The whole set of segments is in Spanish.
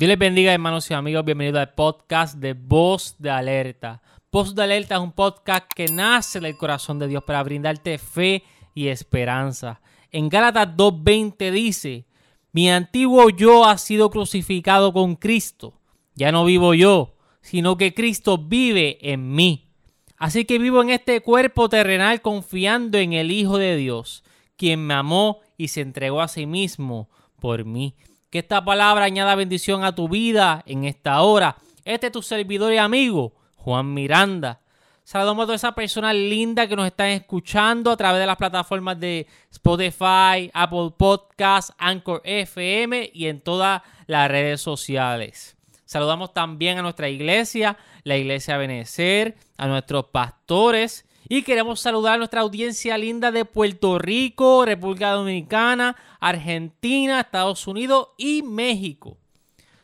Dios les bendiga, hermanos y amigos. Bienvenidos al podcast de Voz de Alerta. Voz de Alerta es un podcast que nace del corazón de Dios para brindarte fe y esperanza. En Gálatas 2.20 dice, mi antiguo yo ha sido crucificado con Cristo. Ya no vivo yo, sino que Cristo vive en mí. Así que vivo en este cuerpo terrenal confiando en el Hijo de Dios, quien me amó y se entregó a sí mismo por mí. Que esta palabra añada bendición a tu vida en esta hora. Este es tu servidor y amigo, Juan Miranda. Saludamos a todas esas personas lindas que nos están escuchando a través de las plataformas de Spotify, Apple Podcasts, Anchor FM y en todas las redes sociales. Saludamos también a nuestra iglesia, la iglesia Benecer, a nuestros pastores y queremos saludar a nuestra audiencia linda de Puerto Rico, República Dominicana, Argentina, Estados Unidos y México.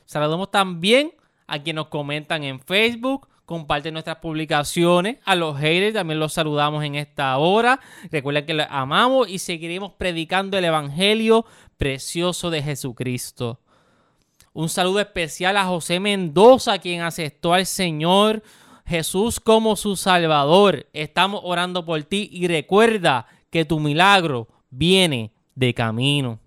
Saludamos también a quienes nos comentan en Facebook, comparten nuestras publicaciones. A los haters también los saludamos en esta hora. Recuerden que los amamos y seguiremos predicando el Evangelio precioso de Jesucristo. Un saludo especial a José Mendoza, quien aceptó al Señor Jesús como su Salvador. Estamos orando por ti y recuerda que tu milagro viene de camino.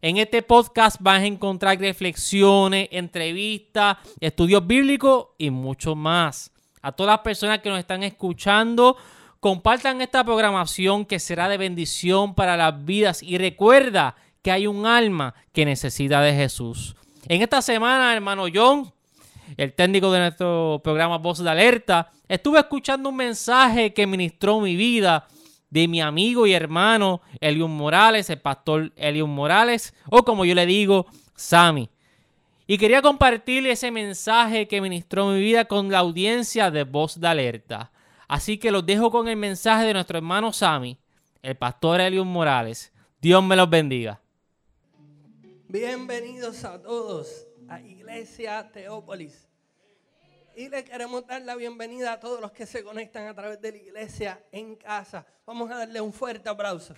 En este podcast vas a encontrar reflexiones, entrevistas, estudios bíblicos y mucho más. A todas las personas que nos están escuchando, compartan esta programación que será de bendición para las vidas y recuerda que hay un alma que necesita de Jesús. En esta semana, hermano John, el técnico de nuestro programa Voz de Alerta, estuve escuchando un mensaje que ministró mi vida de mi amigo y hermano Eliun Morales, el pastor Eliun Morales, o como yo le digo, Sammy. Y quería compartir ese mensaje que ministró mi vida con la audiencia de Voz de Alerta. Así que los dejo con el mensaje de nuestro hermano Sammy, el pastor Eliun Morales. Dios me los bendiga. Bienvenidos a todos a Iglesia Teópolis. Y le queremos dar la bienvenida a todos los que se conectan a través de la iglesia en casa. Vamos a darle un fuerte aplauso.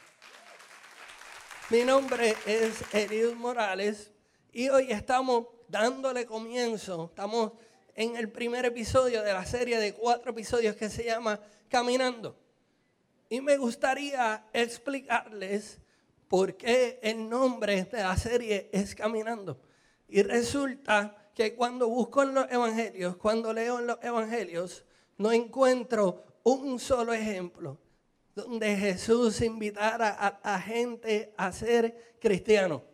Mi nombre es Eliud Morales y hoy estamos dándole comienzo. Estamos en el primer episodio de la serie de cuatro episodios que se llama Caminando. Y me gustaría explicarles por qué el nombre de la serie es Caminando. Y resulta que cuando busco en los evangelios, cuando leo en los evangelios, no encuentro un solo ejemplo donde Jesús invitara a la gente a ser cristiano.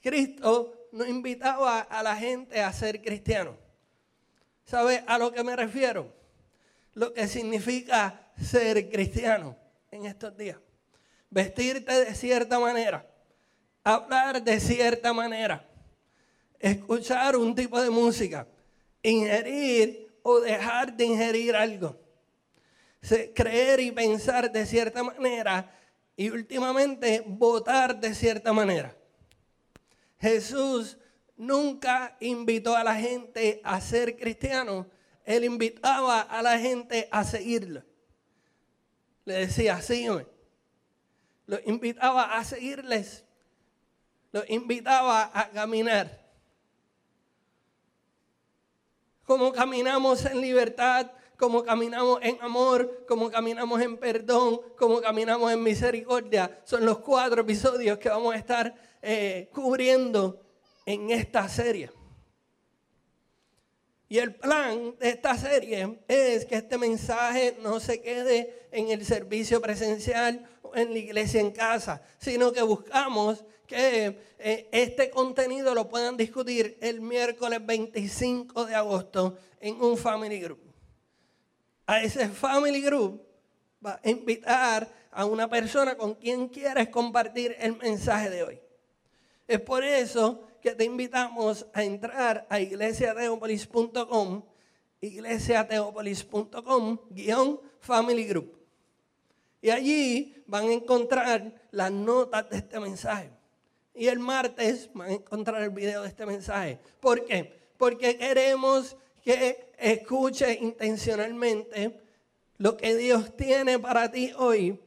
Cristo no invitaba a la gente a ser cristiano. ¿Sabe a lo que me refiero? Lo que significa ser cristiano en estos días. Vestirte de cierta manera hablar de cierta manera, escuchar un tipo de música, ingerir o dejar de ingerir algo, creer y pensar de cierta manera y últimamente votar de cierta manera. Jesús nunca invitó a la gente a ser cristiano, él invitaba a la gente a seguirlo. Le decía, sígueme. Lo invitaba a seguirles los invitaba a caminar. Como caminamos en libertad, como caminamos en amor, como caminamos en perdón, como caminamos en misericordia. Son los cuatro episodios que vamos a estar eh, cubriendo en esta serie. Y el plan de esta serie es que este mensaje no se quede en el servicio presencial o en la iglesia en casa, sino que buscamos que eh, este contenido lo puedan discutir el miércoles 25 de agosto en un family group. A ese family group va a invitar a una persona con quien quieres compartir el mensaje de hoy. Es por eso que te invitamos a entrar a iglesiateopolis.com, iglesiateopolis.com, guion family group. Y allí van a encontrar las notas de este mensaje. Y el martes van a encontrar el video de este mensaje. ¿Por qué? Porque queremos que escuche intencionalmente lo que Dios tiene para ti hoy.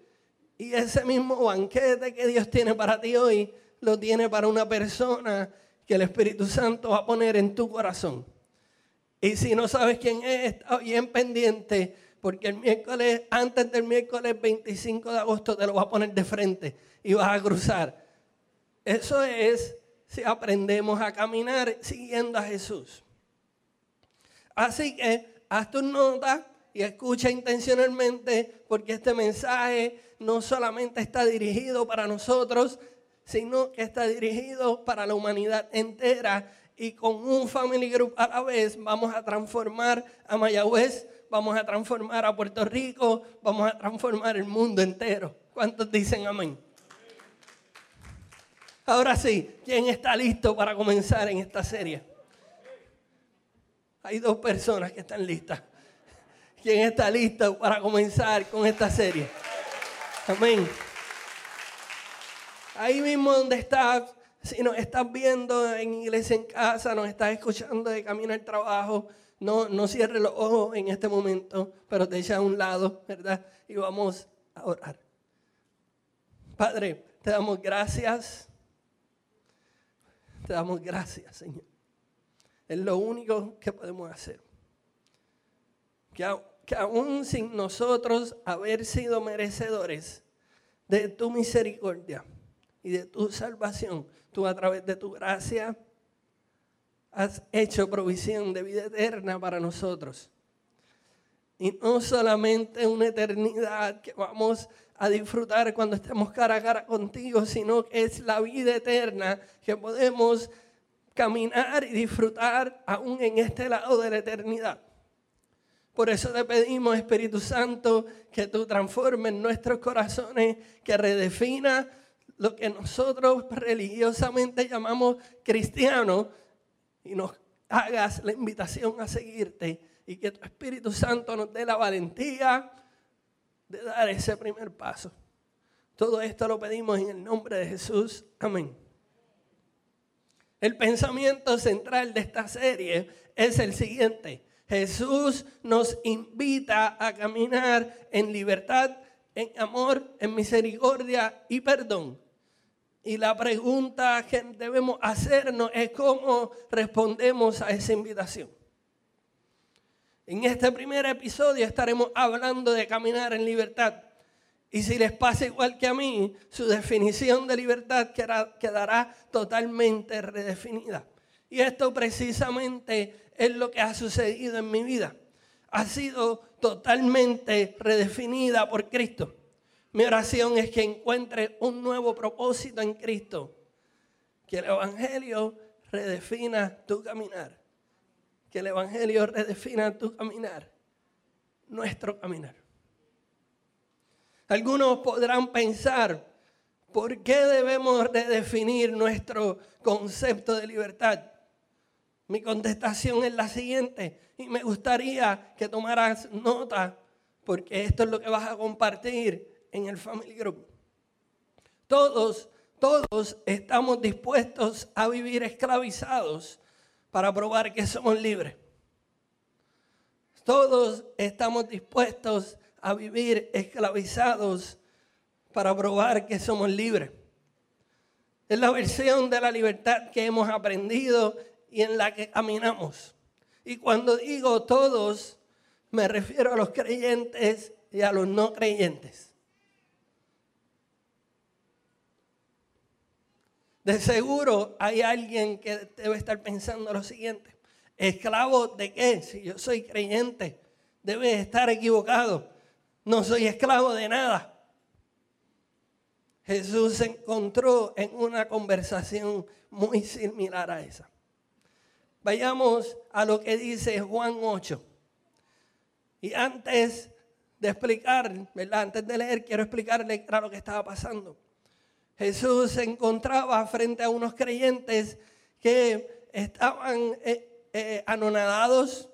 Y ese mismo banquete que Dios tiene para ti hoy, lo tiene para una persona que el Espíritu Santo va a poner en tu corazón. Y si no sabes quién es, está bien pendiente, porque el miércoles, antes del miércoles 25 de agosto, te lo va a poner de frente y vas a cruzar. Eso es si aprendemos a caminar siguiendo a Jesús. Así que haz tus notas y escucha intencionalmente, porque este mensaje no solamente está dirigido para nosotros, sino que está dirigido para la humanidad entera y con un family group a la vez vamos a transformar a Mayagüez, vamos a transformar a Puerto Rico, vamos a transformar el mundo entero. ¿Cuántos dicen amén? Ahora sí, ¿quién está listo para comenzar en esta serie? Hay dos personas que están listas. ¿Quién está listo para comenzar con esta serie? Amén. Ahí mismo donde estás, si nos estás viendo en iglesia en casa, nos estás escuchando de camino al trabajo, no, no cierres los ojos en este momento, pero te echa a un lado, ¿verdad? Y vamos a orar. Padre, te damos gracias te damos gracias, Señor. Es lo único que podemos hacer. Que, que aún sin nosotros haber sido merecedores de tu misericordia y de tu salvación, tú a través de tu gracia has hecho provisión de vida eterna para nosotros. Y no solamente una eternidad que vamos a disfrutar cuando estemos cara a cara contigo, sino que es la vida eterna que podemos caminar y disfrutar aún en este lado de la eternidad. Por eso te pedimos, Espíritu Santo, que tú transformes nuestros corazones, que redefina lo que nosotros religiosamente llamamos cristiano y nos hagas la invitación a seguirte y que tu Espíritu Santo nos dé la valentía de dar ese primer paso. Todo esto lo pedimos en el nombre de Jesús. Amén. El pensamiento central de esta serie es el siguiente. Jesús nos invita a caminar en libertad, en amor, en misericordia y perdón. Y la pregunta que debemos hacernos es cómo respondemos a esa invitación. En este primer episodio estaremos hablando de caminar en libertad. Y si les pasa igual que a mí, su definición de libertad quedará totalmente redefinida. Y esto precisamente es lo que ha sucedido en mi vida. Ha sido totalmente redefinida por Cristo. Mi oración es que encuentre un nuevo propósito en Cristo. Que el Evangelio redefina tu caminar que el Evangelio redefina tu caminar, nuestro caminar. Algunos podrán pensar, ¿por qué debemos redefinir nuestro concepto de libertad? Mi contestación es la siguiente y me gustaría que tomaras nota porque esto es lo que vas a compartir en el Family Group. Todos, todos estamos dispuestos a vivir esclavizados para probar que somos libres. Todos estamos dispuestos a vivir esclavizados para probar que somos libres. Es la versión de la libertad que hemos aprendido y en la que caminamos. Y cuando digo todos, me refiero a los creyentes y a los no creyentes. De seguro hay alguien que debe estar pensando lo siguiente. ¿Esclavo de qué? Si yo soy creyente, debe estar equivocado. No soy esclavo de nada. Jesús se encontró en una conversación muy similar a esa. Vayamos a lo que dice Juan 8. Y antes de explicar. Antes de leer, quiero explicarle lo que estaba pasando. Jesús se encontraba frente a unos creyentes que estaban eh, eh, anonadados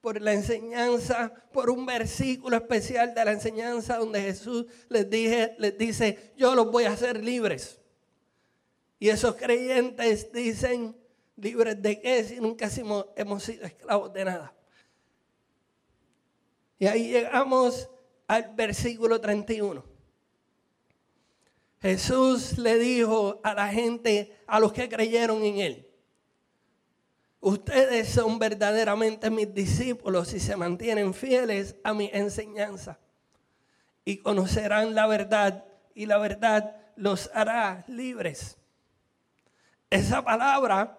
por la enseñanza, por un versículo especial de la enseñanza donde Jesús les, dije, les dice, yo los voy a hacer libres. Y esos creyentes dicen, libres de qué si nunca hemos, sido esclavos de nada. Y ahí llegamos al versículo 31. Jesús le dijo a la gente, a los que creyeron en él, Ustedes son verdaderamente mis discípulos si se mantienen fieles a mi enseñanza. Y conocerán la verdad y la verdad los hará libres. Esa palabra,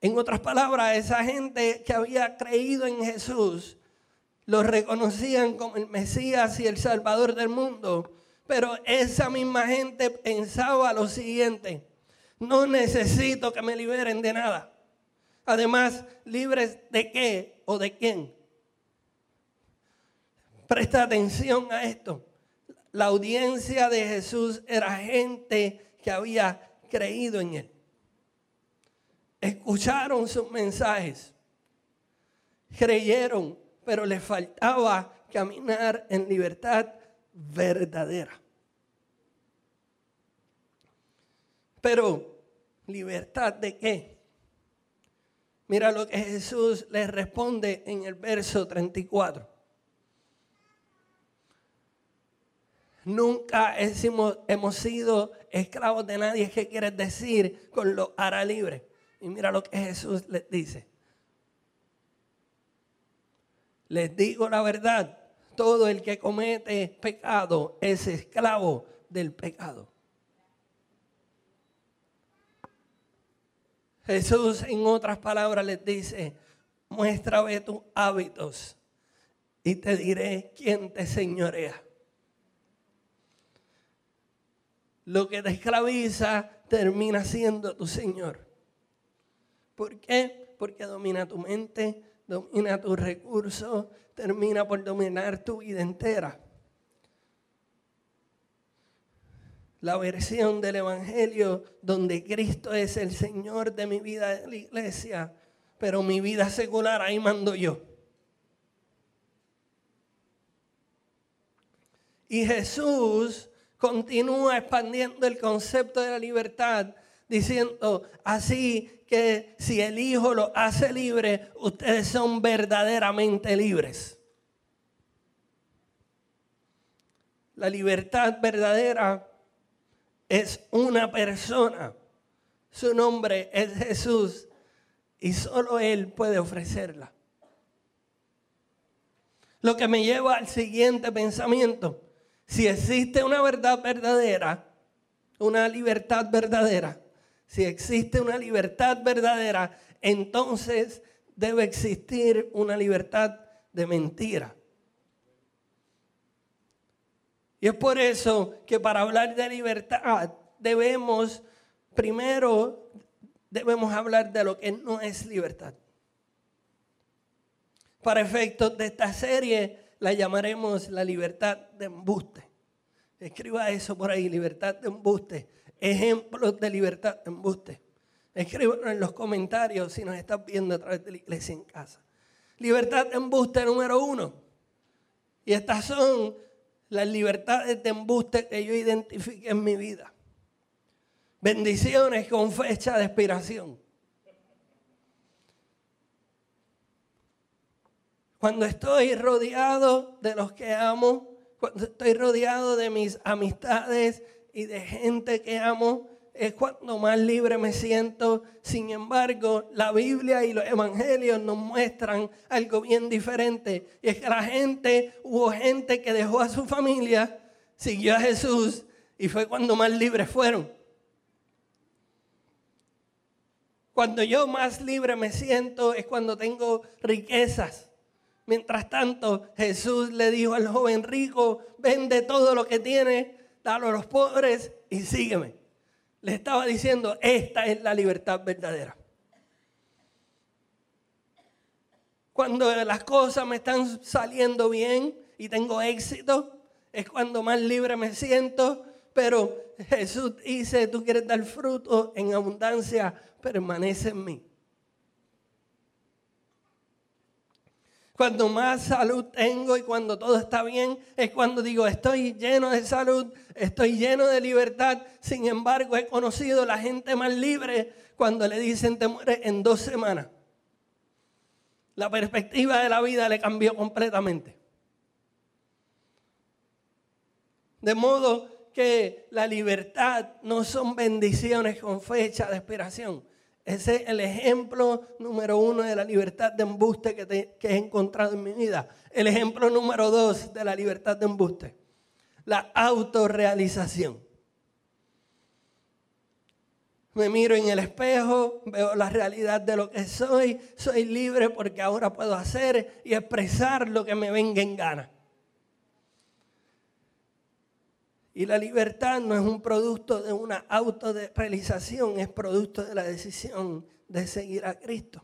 en otras palabras, esa gente que había creído en Jesús, lo reconocían como el Mesías y el Salvador del mundo. Pero esa misma gente pensaba lo siguiente, no necesito que me liberen de nada. Además, libres de qué o de quién. Presta atención a esto. La audiencia de Jesús era gente que había creído en él. Escucharon sus mensajes. Creyeron, pero les faltaba caminar en libertad verdadera. Pero, ¿libertad de qué? Mira lo que Jesús les responde en el verso 34. Nunca hemos, sido esclavos de nadie. ¿Qué quieres decir con lo hará libre? Y mira lo que Jesús les dice. Les digo la verdad, todo el que comete pecado es esclavo del pecado. Jesús en otras palabras les dice, muéstrame tus hábitos y te diré quién te señorea. Lo que te esclaviza termina siendo tu Señor. ¿Por qué? Porque domina tu mente, domina tus recursos, termina por dominar tu vida entera. la versión del Evangelio donde Cristo es el Señor de mi vida en la iglesia, pero mi vida secular ahí mando yo. Y Jesús continúa expandiendo el concepto de la libertad, diciendo así que si el Hijo lo hace libre, ustedes son verdaderamente libres. La libertad verdadera es una persona. Su nombre es Jesús y solo Él puede ofrecerla. Lo que me lleva al siguiente pensamiento. Si existe una verdad verdadera, una libertad verdadera, si existe una libertad verdadera, entonces debe existir una libertad de mentira. Y es por eso que para hablar de libertad debemos, primero, debemos hablar de lo que no es libertad. Para efectos de esta serie la llamaremos la libertad de embuste. Escriba eso por ahí, libertad de embuste. Ejemplos de libertad de embuste. Escríbanlo en los comentarios si nos estás viendo a través de la iglesia en casa. Libertad de embuste número uno. Y estas son las libertades de embuste que yo identifique en mi vida. Bendiciones con fecha de expiración. Cuando estoy rodeado de los que amo, cuando estoy rodeado de mis amistades y de gente que amo, es cuando más libre me siento. Sin embargo, la Biblia y los evangelios nos muestran algo bien diferente. Y es que la gente, hubo gente que dejó a su familia, siguió a Jesús y fue cuando más libres fueron. Cuando yo más libre me siento es cuando tengo riquezas. Mientras tanto, Jesús le dijo al joven rico, vende todo lo que tienes, dalo a los pobres y sígueme le estaba diciendo, esta es la libertad verdadera. Cuando las cosas me están saliendo bien y tengo éxito, es cuando más libre me siento. Pero Jesús dice, tú quieres dar fruto en abundancia, permanece en mí. Cuando más salud tengo y cuando todo está bien, es cuando digo, estoy lleno de salud, estoy lleno de libertad. Sin embargo, he conocido la gente más libre cuando le dicen te mueres en dos semanas. La perspectiva de la vida le cambió completamente. De modo que la libertad no son bendiciones con fecha de expiración. Ese es el ejemplo número uno de la libertad de embuste que, que he encontrado en mi vida. El ejemplo número dos de la libertad de embuste. La autorrealización. Me miro en el espejo, veo la realidad de lo que soy, soy libre porque ahora puedo hacer y expresar lo que me venga en gana. Y la libertad no es un producto de una autorrealización, es producto de la decisión de seguir a Cristo.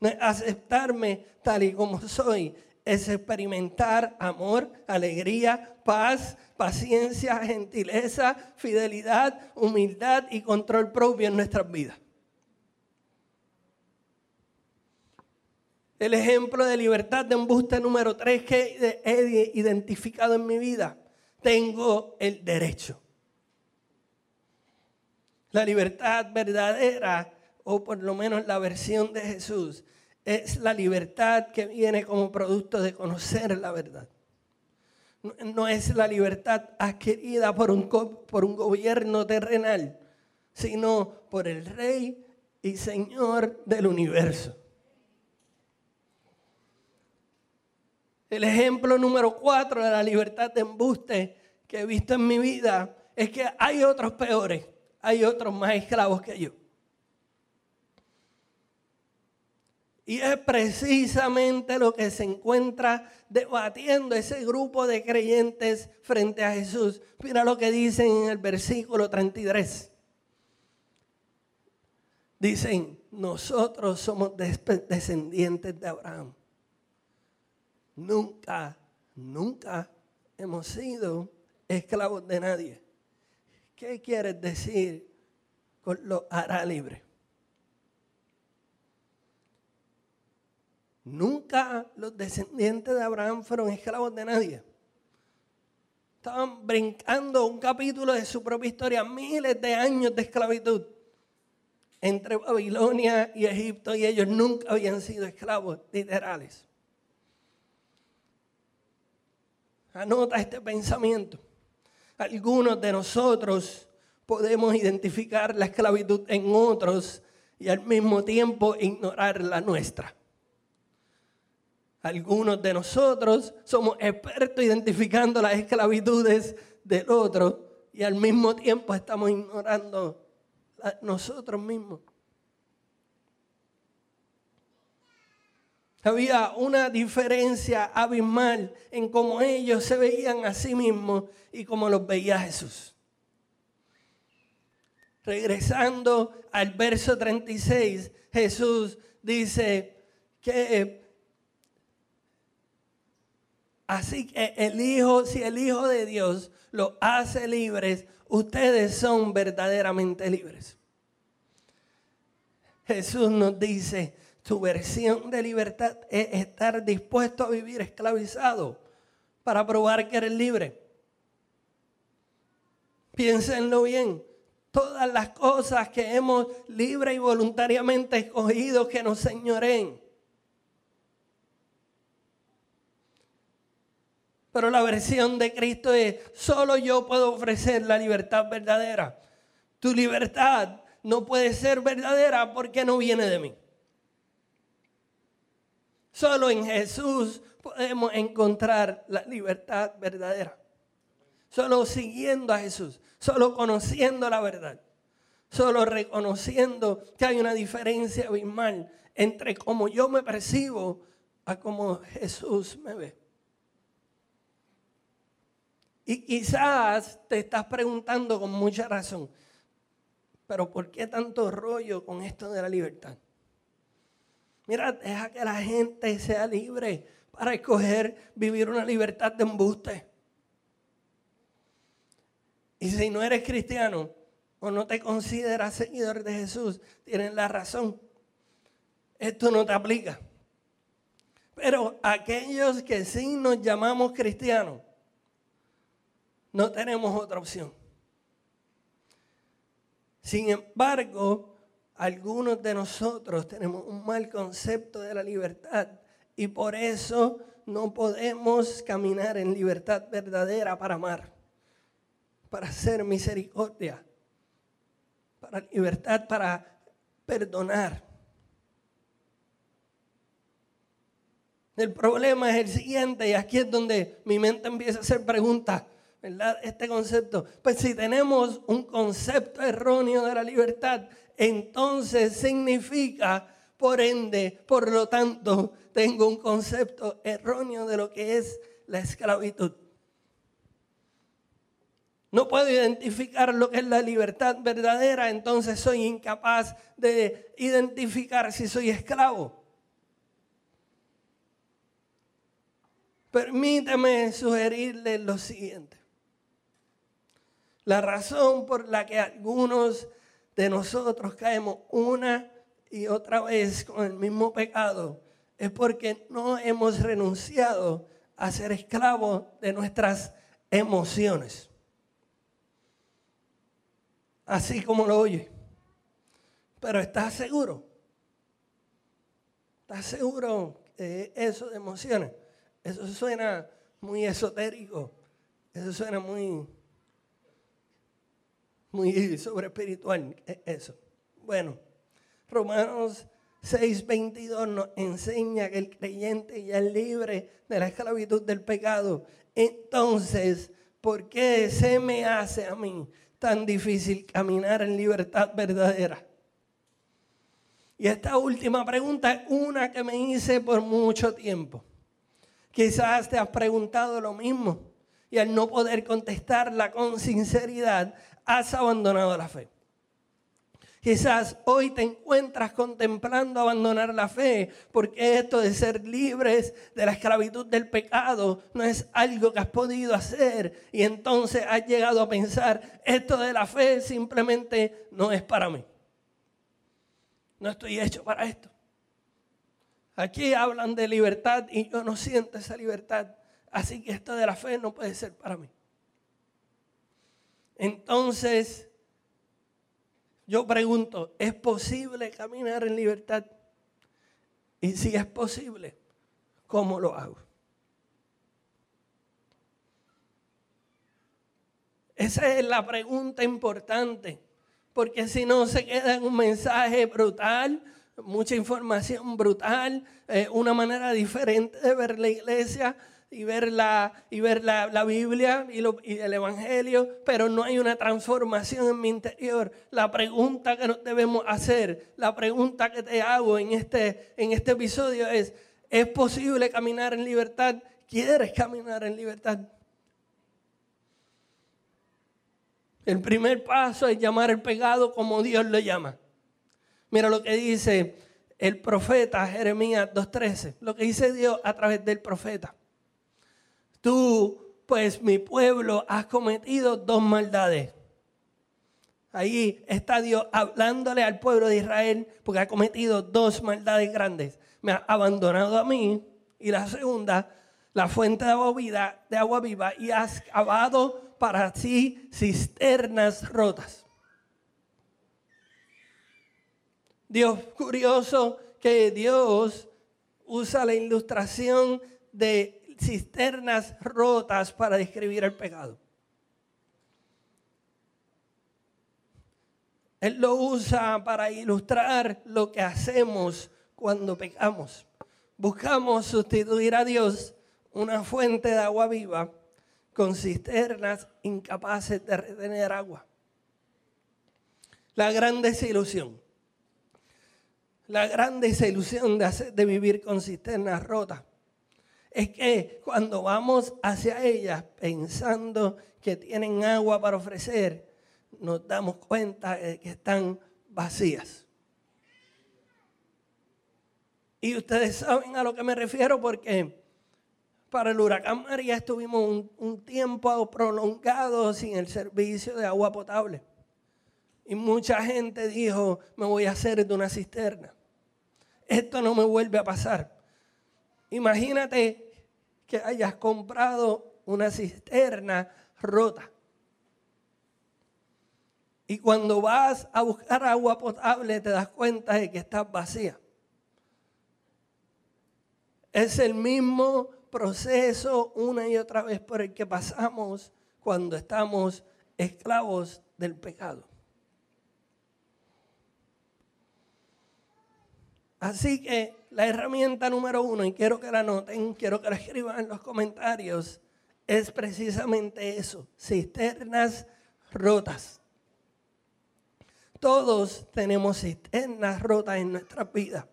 No aceptarme tal y como soy, es experimentar amor, alegría, paz, paciencia, gentileza, fidelidad, humildad y control propio en nuestras vidas. El ejemplo de libertad de embuste número tres que he identificado en mi vida. Tengo el derecho. La libertad verdadera, o por lo menos la versión de Jesús, es la libertad que viene como producto de conocer la verdad. No, es la libertad adquirida por un, por un gobierno terrenal, sino por el Rey y Señor del universo. El ejemplo número cuatro de la libertad de embuste que he visto en mi vida es que hay otros peores, hay otros más esclavos que yo. Y es precisamente lo que se encuentra debatiendo ese grupo de creyentes frente a Jesús. Mira lo que dicen en el versículo 33. Dicen, nosotros somos descendientes de Abraham. Nunca, nunca hemos sido esclavos de nadie. ¿Qué quieres decir con lo hará libre? Nunca los descendientes de Abraham fueron esclavos de nadie. Estaban brincando un capítulo de su propia historia, miles de años de esclavitud entre Babilonia y Egipto y ellos nunca habían sido esclavos literales. Anota este pensamiento. Algunos de nosotros podemos identificar la esclavitud en otros y al mismo tiempo ignorar la nuestra. Algunos de nosotros somos expertos identificando las esclavitudes del otro y al mismo tiempo estamos ignorando la- nosotros mismos. Había una diferencia abismal en cómo ellos se veían a sí mismos y cómo los veía Jesús. Regresando al verso 36, Jesús dice que así que el Hijo, si el Hijo de Dios los hace libres, ustedes son verdaderamente libres. Jesús nos dice, tu versión de libertad es estar dispuesto a vivir esclavizado para probar que eres libre. Piénsenlo bien. Todas las cosas que hemos libre y voluntariamente escogido que nos señoreen. Pero la versión de Cristo es, solo yo puedo ofrecer la libertad verdadera. Tu libertad no puede ser verdadera porque no viene de mí. Solo en Jesús podemos encontrar la libertad verdadera. Solo siguiendo a Jesús, solo conociendo la verdad, solo reconociendo que hay una diferencia abismal entre cómo yo me percibo a cómo Jesús me ve. Y quizás te estás preguntando con mucha razón, pero ¿por qué tanto rollo con esto de la libertad? Mira, deja que la gente sea libre para escoger vivir una libertad de embuste. Y si no eres cristiano o no te consideras seguidor de Jesús, tienes la razón. Esto no te aplica. Pero aquellos que sí nos llamamos cristianos, no tenemos otra opción. Sin embargo, algunos de nosotros tenemos un mal concepto de la libertad y por eso no podemos caminar en libertad verdadera para amar, para hacer misericordia, para libertad para perdonar. El problema es el siguiente, y aquí es donde mi mente empieza a hacer preguntas, ¿verdad? Este concepto. Pues si tenemos un concepto erróneo de la libertad, entonces significa, por ende, por lo tanto, tengo un concepto erróneo de lo que es la esclavitud. No puedo identificar lo que es la libertad verdadera, entonces soy incapaz de identificar si soy esclavo. Permítame sugerirle lo siguiente. La razón por la que algunos de nosotros caemos una y otra vez con el mismo pecado es porque no hemos renunciado a ser esclavos de nuestras emociones. Así como lo oye. Pero ¿estás seguro? ¿Estás seguro de eso de emociones? Eso suena muy esotérico. Eso suena muy, muy sobre espiritual. E, eso. Bueno, Romanos 6:22 nos enseña que el creyente ya es libre de la esclavitud del pecado. Entonces, ¿por qué se me hace a mí tan difícil caminar en libertad verdadera? Y esta última pregunta es una que me hice por mucho tiempo. Quizás te has preguntado lo mismo y al no poder contestarla con sinceridad, has abandonado la fe. Quizás hoy te encuentras contemplando abandonar la fe, porque esto de ser libres de la esclavitud del pecado no es algo que has podido hacer. Y entonces has llegado a pensar, esto de la fe simplemente no es para mí. No estoy hecho para esto. Aquí hablan de libertad y yo no siento esa libertad. Así que esto de la fe no puede ser para mí. Entonces, yo pregunto, ¿es posible caminar en libertad? Y si es posible, ¿cómo lo hago? Esa es la pregunta importante, porque si no se queda en un mensaje brutal, mucha información brutal, eh, una manera diferente de ver la iglesia y ver la, y ver la, Biblia y, y, el Evangelio, pero no hay una transformación en mi interior. La pregunta que nos debemos hacer, la pregunta que te hago en este, en este episodio es, ¿es posible caminar en libertad? ¿Quieres caminar en libertad? El primer paso es llamar el pecado como Dios lo llama. Mira lo que dice el profeta Jeremías 2.13, lo que dice Dios a través del profeta. Tú, pues mi pueblo, has cometido dos maldades. Ahí está Dios hablándole al pueblo de Israel porque ha cometido dos maldades grandes. Me ha abandonado a mí y la segunda, la fuente de agua, viva y has cavado para sí cisternas rotas. Dios curioso que Dios usa la ilustración de cisternas rotas para describir el pecado. Él lo usa para ilustrar lo que hacemos cuando pecamos. Buscamos sustituir a Dios una fuente de agua viva con cisternas incapaces de retener agua. La gran desilusión la gran desilusión de, de vivir con cisternas rotas es que cuando vamos hacia ellas pensando que tienen agua para ofrecer, nos damos cuenta de que están vacías. Y ustedes saben a lo que me refiero porque para el huracán María estuvimos un, un tiempo prolongado sin el servicio de agua potable. Y mucha gente dijo, me voy a hacer de una cisterna. Esto no me vuelve a pasar. Imagínate que hayas comprado una cisterna rota. Y cuando vas a buscar agua potable te das cuenta de que está vacía. Es el mismo proceso una y otra vez por el que pasamos cuando estamos esclavos del pecado. Así que la herramienta número uno, y quiero que la noten, quiero que la escriban en los comentarios, es precisamente eso, cisternas rotas. Todos tenemos cisternas rotas en nuestra vida,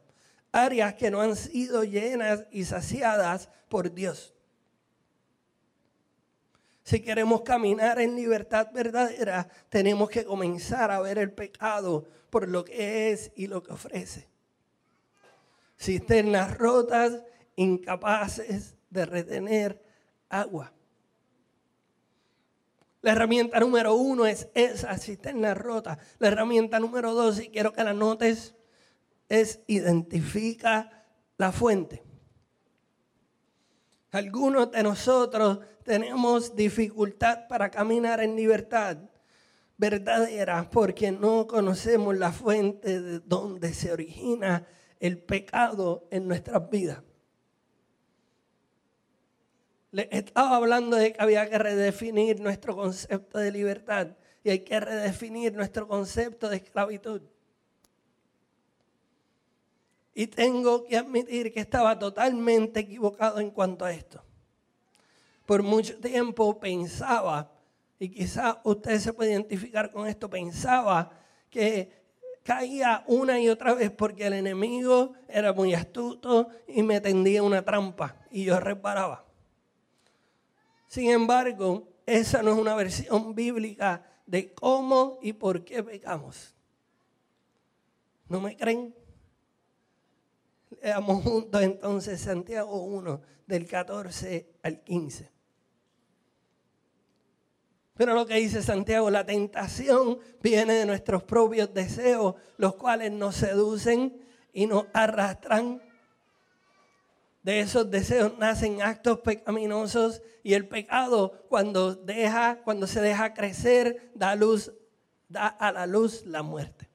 áreas que no han sido llenas y saciadas por Dios. Si queremos caminar en libertad verdadera, tenemos que comenzar a ver el pecado por lo que es y lo que ofrece. Cisternas rotas, incapaces de retener agua. La herramienta número uno es esa cisterna rota. La herramienta número dos, y quiero que la notes, es identifica la fuente. Algunos de nosotros tenemos dificultad para caminar en libertad verdadera porque no conocemos la fuente de donde se origina el pecado en nuestras vidas. Le estaba hablando de que había que redefinir nuestro concepto de libertad y hay que redefinir nuestro concepto de esclavitud. Y tengo que admitir que estaba totalmente equivocado en cuanto a esto. Por mucho tiempo pensaba, y quizá usted se puede identificar con esto, pensaba que caía una y otra vez porque el enemigo era muy astuto y me tendía una trampa y yo reparaba. Sin embargo, esa no es una versión bíblica de cómo y por qué pecamos. ¿No me creen? Leamos juntos entonces Santiago 1, del 14 al 15. Pero lo que dice Santiago, la tentación viene de nuestros propios deseos, los cuales nos seducen y nos arrastran de esos deseos nacen actos pecaminosos y el pecado cuando deja, cuando se deja crecer, da luz, da a la luz la muerte.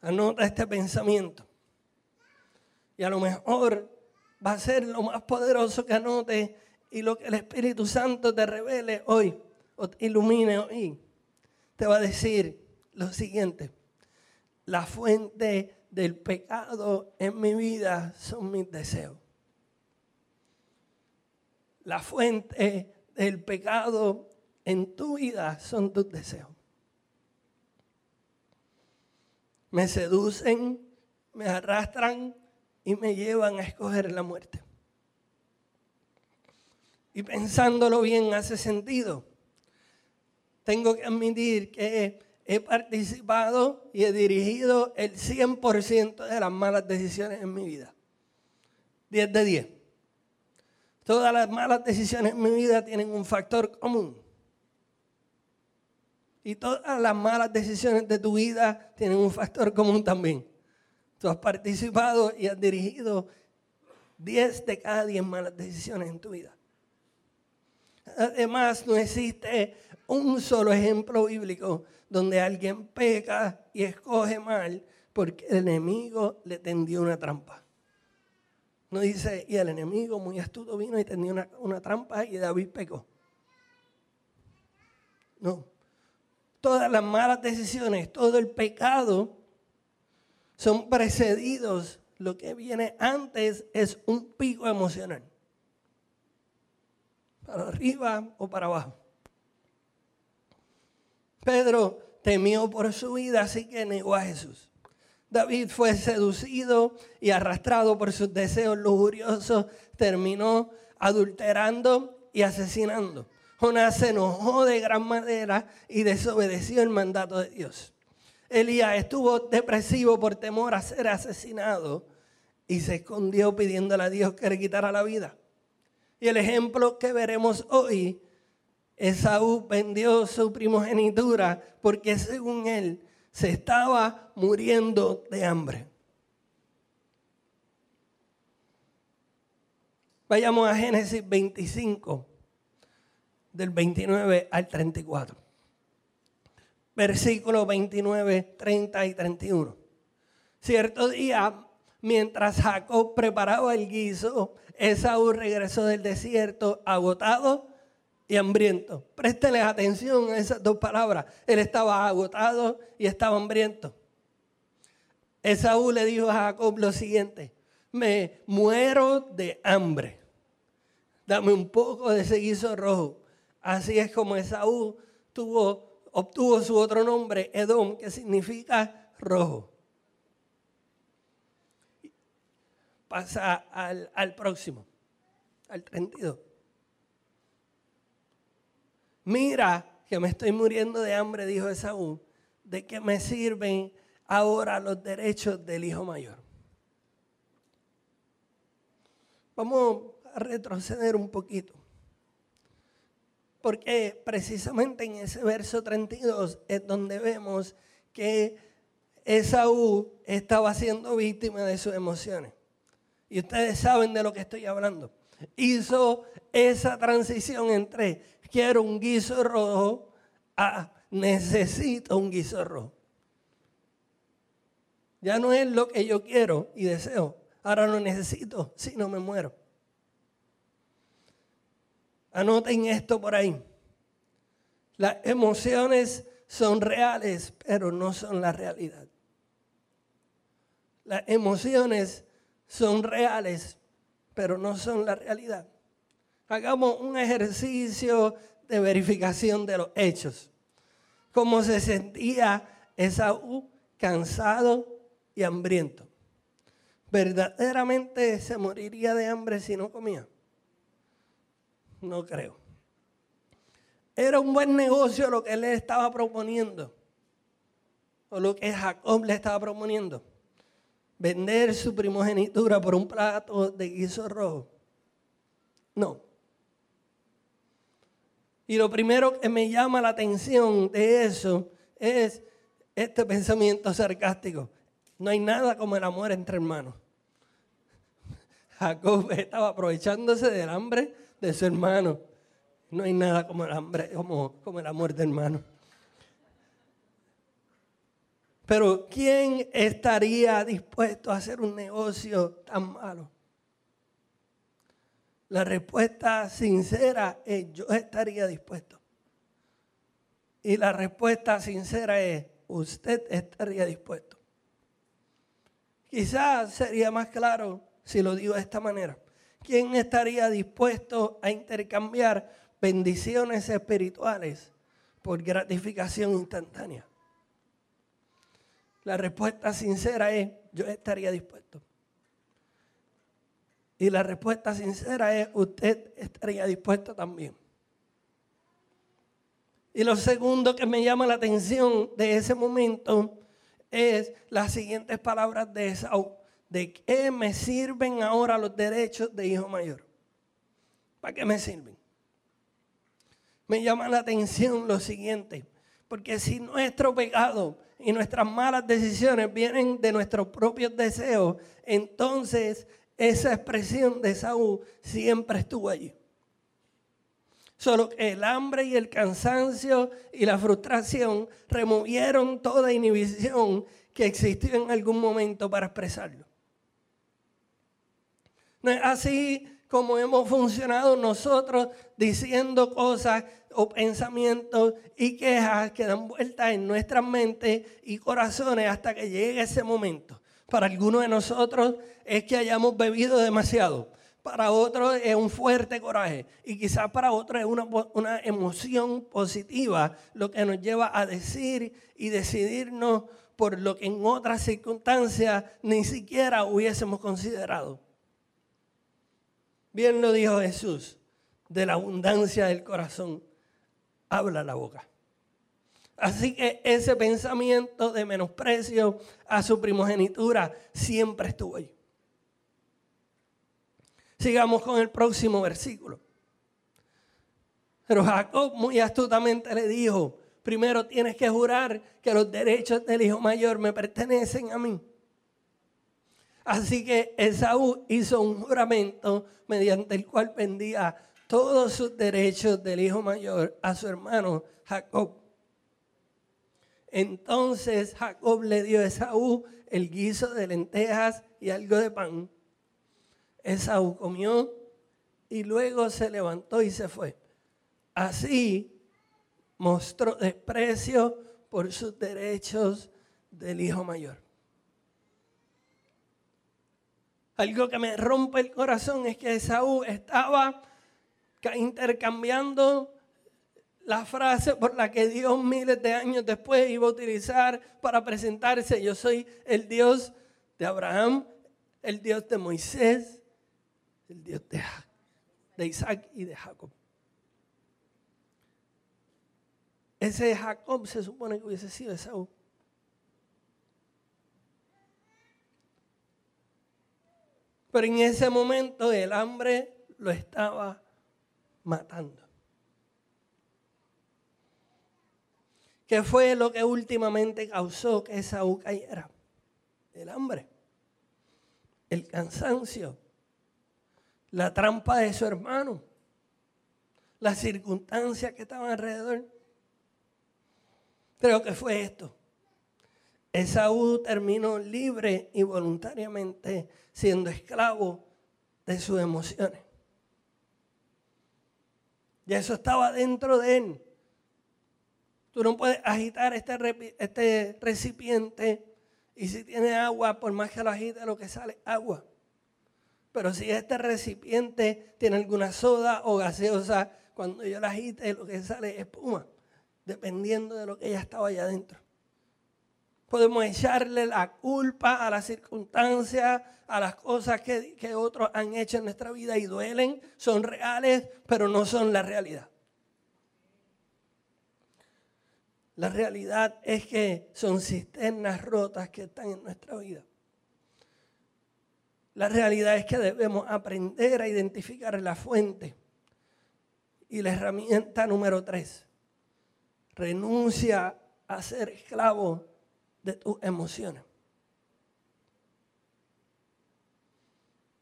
Anota este pensamiento. Y a lo mejor va a ser lo más poderoso que anote y lo que el Espíritu Santo te revele hoy o te ilumine hoy. Te va a decir lo siguiente la fuente del pecado en mi vida son mis deseos. La fuente del pecado en tu vida son tus deseos. Me seducen, me arrastran y me llevan a escoger la muerte. Y pensándolo bien hace sentido. Tengo que admitir que he participado y he dirigido el 100% de las malas decisiones en mi vida. 10 de 10. Todas las malas decisiones en mi vida tienen un factor común. Y todas las malas decisiones de tu vida tienen un factor común también. Tú has participado y has dirigido 10 de cada 10 malas decisiones en tu vida. Además, no existe un solo ejemplo bíblico donde alguien peca y escoge mal porque el enemigo le tendió una trampa. No dice, y el enemigo muy astuto vino y tendió una, una trampa y David pecó. No. Todas las malas decisiones, todo el pecado son precedidos. Lo que viene antes es un pico emocional. Para arriba o para abajo. Pedro temió por su vida, así que negó a Jesús. David fue seducido y arrastrado por sus deseos lujuriosos, terminó adulterando y asesinando. Jonás se enojó de gran manera y desobedeció el mandato de Dios. Elías estuvo depresivo por temor a ser asesinado y se escondió pidiéndole a Dios que le quitara la vida. Y el ejemplo que veremos hoy Esaú vendió su primogenitura porque según él se estaba muriendo de hambre. Vayamos a Génesis 25, del 29 al 34. Versículos 29, 30 y 31. Cierto día, mientras Jacob preparaba el guiso, Esaú regresó del desierto agotado y hambriento. Préstenle atención a esas dos palabras. Él estaba agotado y estaba hambriento. Esaú le dijo a Jacob lo siguiente, me muero de hambre. Dame un poco de ese guiso rojo. Así es como Esaú tuvo, obtuvo su otro nombre, Edom, que significa rojo. Pasa al, próximo, al 32. Mira que me estoy muriendo de hambre, dijo Esaú, de qué me sirven ahora los derechos del hijo mayor. Vamos a retroceder un poquito. Porque precisamente en ese verso 32 es donde vemos que Esaú estaba siendo víctima de sus emociones. Y ustedes saben de lo que estoy hablando. Hizo esa transición entre quiero un guiso rojo a necesito un guiso rojo. Ya no es lo que yo quiero y deseo. Ahora lo necesito, si no me muero. Anoten esto por ahí. Las emociones son reales, pero no son la realidad. Las emociones son reales, pero no son la realidad. Hagamos un ejercicio de verificación de los hechos. ¿Cómo se sentía Esaú cansado y hambriento? ¿Verdaderamente se moriría de hambre si no comía? No creo. Era un buen negocio lo que él le estaba proponiendo. O lo que Jacob le estaba proponiendo. Vender su primogenitura por un plato de guiso rojo. No. Y lo primero que me llama la atención de eso es este pensamiento sarcástico. No hay nada como el amor entre hermanos. Jacob estaba aprovechándose del hambre de su hermano. No hay nada como el como, como amor de hermano. Pero ¿quién estaría dispuesto a hacer un negocio tan malo? La respuesta sincera es yo estaría dispuesto. Y la respuesta sincera es usted estaría dispuesto. Quizás sería más claro si lo digo de esta manera. ¿Quién estaría dispuesto a intercambiar bendiciones espirituales por gratificación instantánea? La respuesta sincera es, yo estaría dispuesto. Y la respuesta sincera es, usted estaría dispuesto también. Y lo segundo que me llama la atención de ese momento es las siguientes palabras de Esaú. ¿De qué me sirven ahora los derechos de hijo mayor? ¿Para qué me sirven? Me llama la atención lo siguiente, porque si nuestro pecado y nuestras malas decisiones vienen de nuestros propios deseos, entonces esa expresión de Saúl siempre estuvo allí. Solo que el hambre y el cansancio y la frustración removieron toda inhibición que existió en algún momento para expresarlo. No es así como hemos funcionado nosotros diciendo cosas o pensamientos y quejas que dan vueltas en nuestras mentes y corazones hasta que llegue ese momento. Para algunos de nosotros es que hayamos bebido demasiado. Para otros es un fuerte coraje. Y quizás para otros es una, una emoción positiva lo que nos lleva a decir y decidirnos por lo que en otras circunstancias ni siquiera hubiésemos considerado. Bien lo dijo Jesús, de la abundancia del corazón habla la boca. Así que ese pensamiento de menosprecio a su primogenitura siempre estuvo ahí. Sigamos con el próximo versículo. Pero Jacob muy astutamente le dijo, primero tienes que jurar que los derechos del hijo mayor me pertenecen a mí. Así que Esaú hizo un juramento mediante el cual vendía todos sus derechos del hijo mayor a su hermano Jacob. Entonces Jacob le dio a Esaú el guiso de lentejas y algo de pan. Esaú comió y luego se levantó y se fue. Así mostró desprecio por sus derechos del hijo mayor. Algo que me rompe el corazón es que Esaú estaba intercambiando la frase por la que Dios miles de años después iba a utilizar para presentarse. Yo soy el Dios de Abraham, el Dios de Moisés, el Dios de, Isaac y de Jacob. Ese Jacob se supone que hubiese sido Esaú. Pero en ese momento el hambre lo estaba matando. ¿Qué fue lo que últimamente causó que Esaú cayera? El hambre, el cansancio, la trampa de su hermano, las circunstancias que estaban alrededor. Creo que fue esto. Esaú terminó libre y voluntariamente siendo esclavo de sus emociones. Y eso estaba dentro de él. Tú no puedes agitar este, este recipiente y si tiene agua, por más que lo agite, lo que sale agua. Pero si este recipiente tiene alguna soda o gaseosa, cuando yo la agite, lo que sale es espuma, dependiendo de lo que ya estaba allá adentro. Podemos echarle la culpa a las circunstancias, a las cosas que, que otros han hecho en nuestra vida y duelen, son reales, pero no son la realidad. La realidad es que son cisternas rotas que están en nuestra vida. La realidad es que debemos aprender a identificar la fuente. Y la herramienta número tres, renuncia a ser esclavo de tus emociones.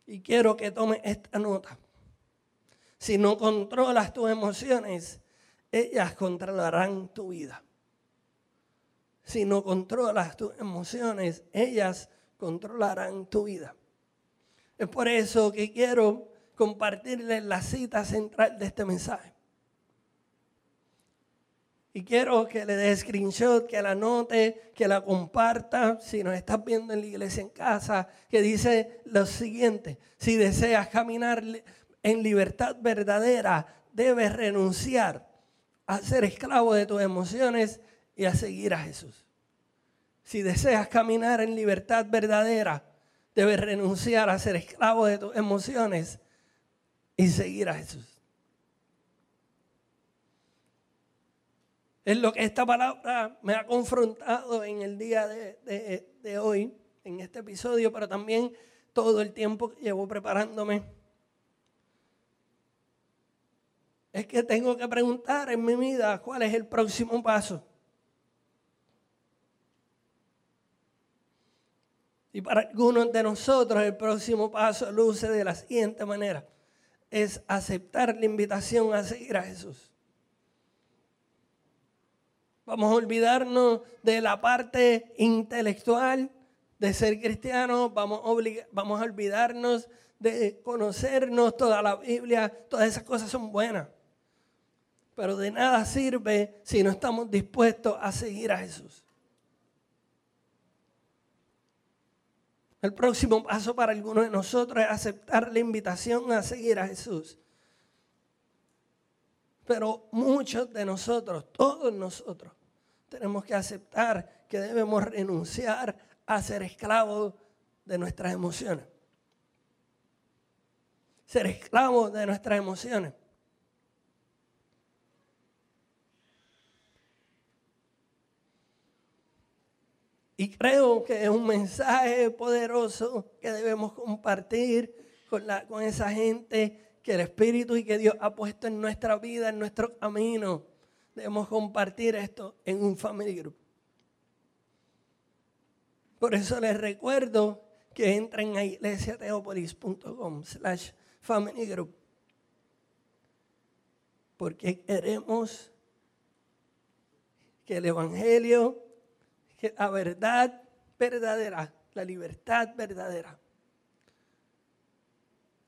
Y quiero que tomes esta nota. Si no controlas tus emociones, ellas controlarán tu vida. Si no controlas tus emociones, ellas controlarán tu vida. Es por eso que quiero compartirles la cita central de este mensaje. Y quiero que le dé screenshot, que la anote, que la comparta, si nos estás viendo en la iglesia en casa, que dice lo siguiente, si deseas caminar en libertad verdadera, debes renunciar a ser esclavo de tus emociones y a seguir a Jesús. Si deseas caminar en libertad verdadera, debes renunciar a ser esclavo de tus emociones y seguir a Jesús. Es lo que esta palabra me ha confrontado en el día de, hoy, en este episodio, pero también todo el tiempo que llevo preparándome. Es que tengo que preguntar en mi vida cuál es el próximo paso. Y para algunos de nosotros el próximo paso luce de la siguiente manera. Es aceptar la invitación a seguir a Jesús. Vamos a olvidarnos de la parte intelectual de ser cristianos. Vamos a, vamos a olvidarnos de conocernos toda la Biblia. Todas esas cosas son buenas. Pero de nada sirve si no estamos dispuestos a seguir a Jesús. El próximo paso para algunos de nosotros es aceptar la invitación a seguir a Jesús. Pero muchos de nosotros, todos nosotros, tenemos que aceptar que debemos renunciar a ser esclavos de nuestras emociones. Ser esclavos de nuestras emociones. Y creo que es un mensaje poderoso que debemos compartir con, la, con esa gente que el Espíritu y que Dios ha puesto en nuestra vida, en nuestro camino debemos compartir esto en un family group. Por eso les recuerdo que entren a iglesiateopolis.com slash family group. Porque queremos que el Evangelio, que la verdad verdadera, la libertad verdadera,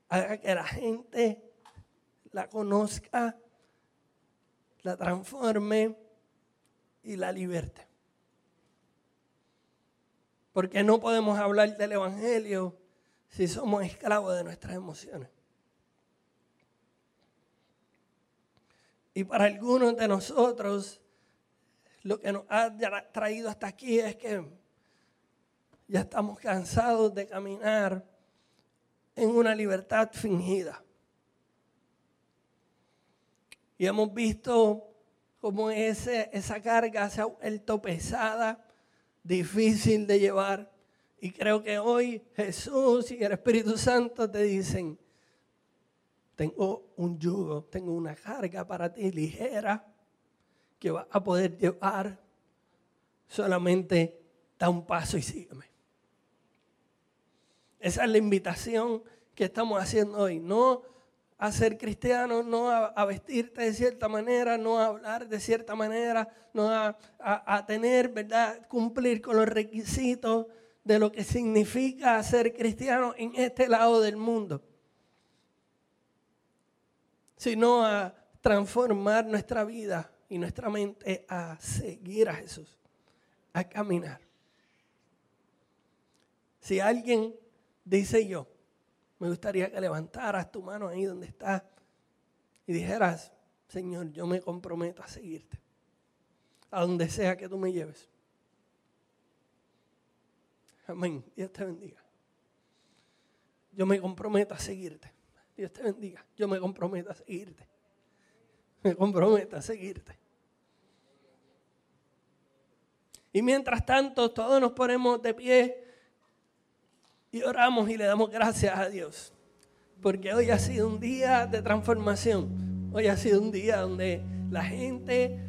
haga que la gente la conozca la transforme y la liberte. Porque no podemos hablar del Evangelio si somos esclavos de nuestras emociones. Y para algunos de nosotros, lo que nos ha traído hasta aquí es que ya estamos cansados de caminar en una libertad fingida. Y hemos visto cómo ese, esa carga se ha vuelto pesada, difícil de llevar. Y creo que hoy Jesús y el Espíritu Santo te dicen, tengo un yugo, tengo una carga para ti ligera que vas a poder llevar. Solamente da un paso y sígueme. Esa es la invitación que estamos haciendo hoy. No a ser cristiano, no a, vestirte de cierta manera, no a hablar de cierta manera, no a, tener, ¿verdad? Cumplir con los requisitos de lo que significa ser cristiano en este lado del mundo sino a transformar nuestra vida y nuestra mente a seguir a Jesús, a caminar. Si alguien dice yo, me gustaría que levantaras tu mano ahí donde estás y dijeras, Señor, yo me comprometo a seguirte, a donde sea que tú me lleves. Amén. Dios te bendiga. Yo me comprometo a seguirte. Dios te bendiga. Yo me comprometo a seguirte. Me comprometo a seguirte. Y mientras tanto, todos nos ponemos de pie y oramos y le damos gracias a Dios. Porque hoy ha sido un día de transformación. Hoy ha sido un día donde la gente,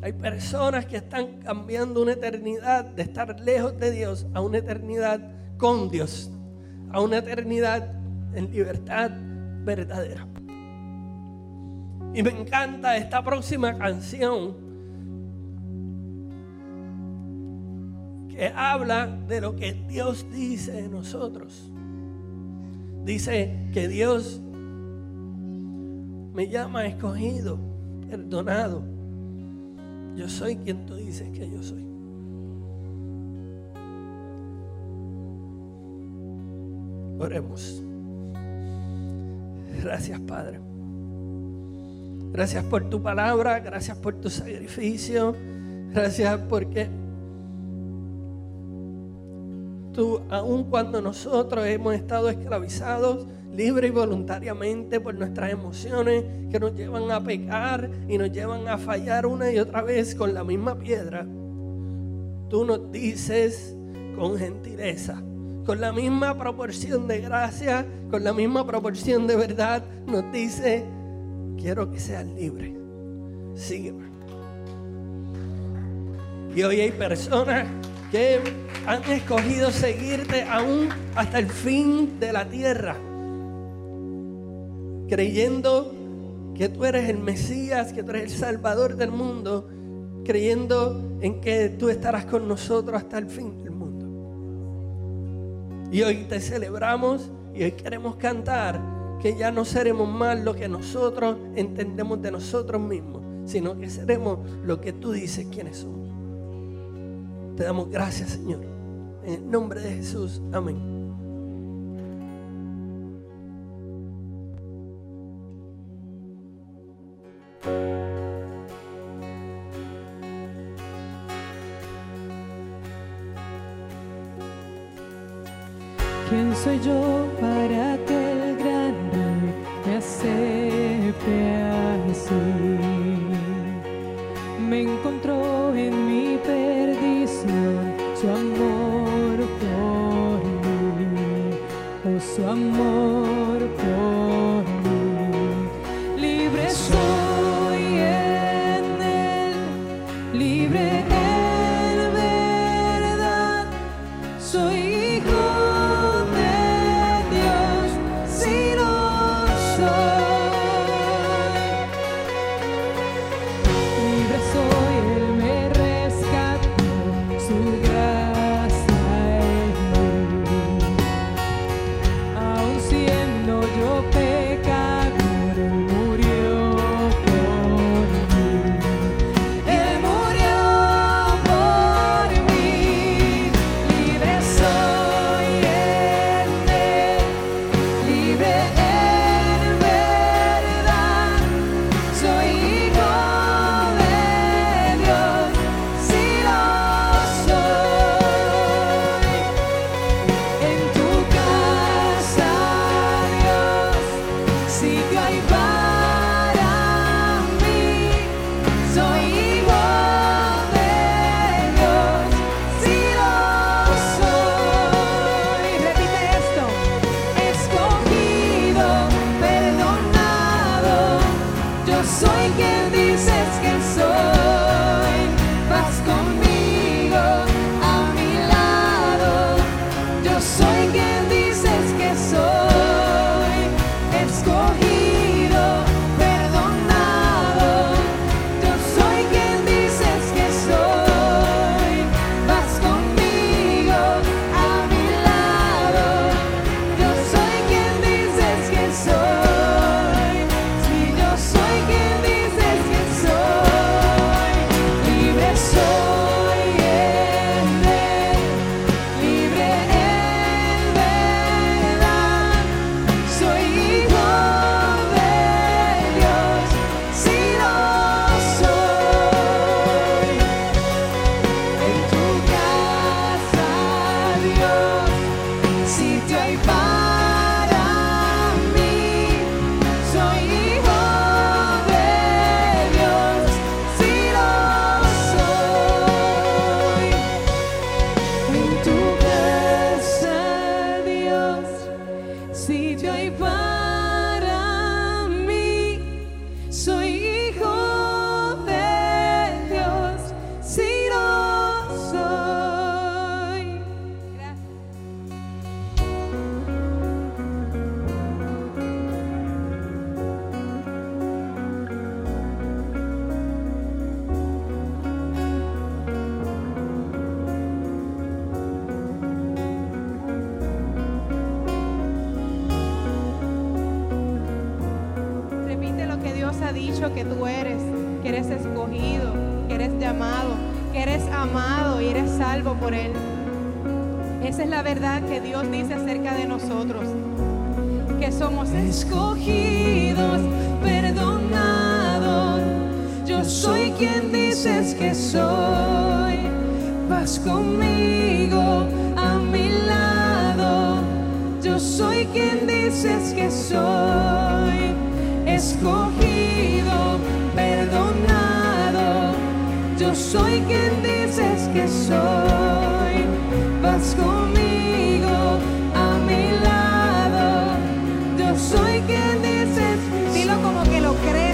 hay personas que están cambiando una eternidad de estar lejos de Dios a una eternidad con Dios. A una eternidad en libertad verdadera. Y me encanta esta próxima canción que habla de lo que Dios dice de nosotros. Dice que Dios me llama escogido, perdonado. Yo soy quien tú dices que yo soy. Oremos. Gracias, Padre. Gracias por tu palabra, gracias por tu sacrificio, gracias porque tú, aun cuando nosotros hemos estado esclavizados, libre y voluntariamente por nuestras emociones que nos llevan a pecar y nos llevan a fallar una y otra vez con la misma piedra, tú nos dices con gentileza, con la misma proporción de gracia, con la misma proporción de verdad, nos dice, quiero que seas libre. Sígueme. Y hoy hay personas que han escogido seguirte aún hasta el fin de la tierra, creyendo que tú eres el Mesías, que tú eres el Salvador del mundo, creyendo en que tú estarás con nosotros hasta el fin del mundo. Y hoy te celebramos y hoy queremos cantar que ya no seremos más lo que nosotros entendemos de nosotros mismos, sino que seremos lo que tú dices quiénes somos. Te damos gracias, Señor. En el nombre de Jesús. Amén. Escogidos, perdonados. Yo soy quien dices que soy. Vas conmigo a mi lado. Yo soy quien dices que soy. Escogido, perdonado. Yo soy quien dices que soy. Vas conmigo soy quien dices. Dilo como que lo crees.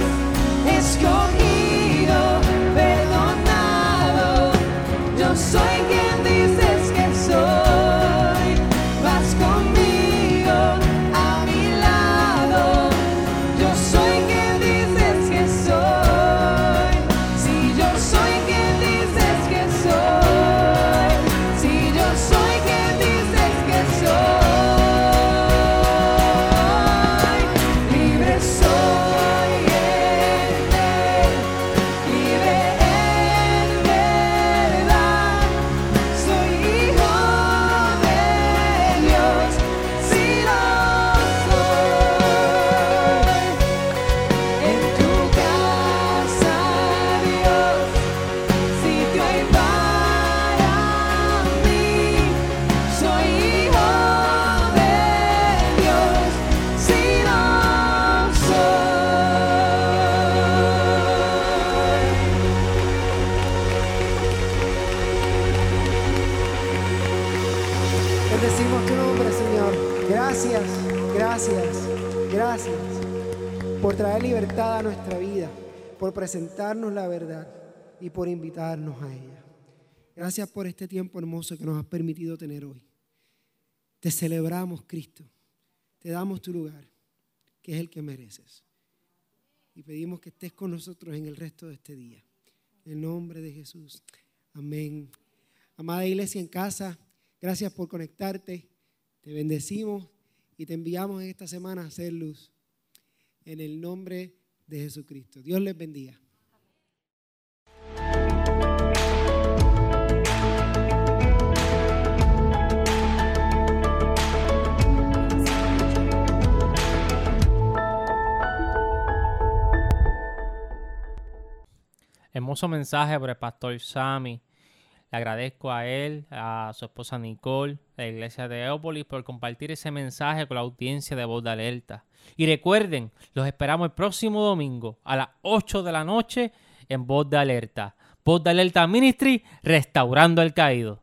Bendecimos tu nombre, Señor. Gracias, gracias, gracias por traer libertad a nuestra vida, por presentarnos la verdad y por invitarnos a ella. Gracias por este tiempo hermoso que nos has permitido tener hoy. Te celebramos, Cristo. Te damos tu lugar, que es el que mereces. Y pedimos que estés con nosotros en el resto de este día. En el nombre de Jesús. Amén. Amada iglesia en casa, gracias por conectarte. Te bendecimos y te enviamos en esta semana a hacer luz. En el nombre de Jesucristo. Dios les bendiga. Hermoso mensaje por el pastor Sammy. Le agradezco a él, a su esposa Nicole, de la iglesia de Eópolis, por compartir ese mensaje con la audiencia de Voz de Alerta. Y recuerden, los esperamos el próximo domingo a las 8 de la noche en Voz de Alerta. Voz de Alerta Ministry, restaurando el caído.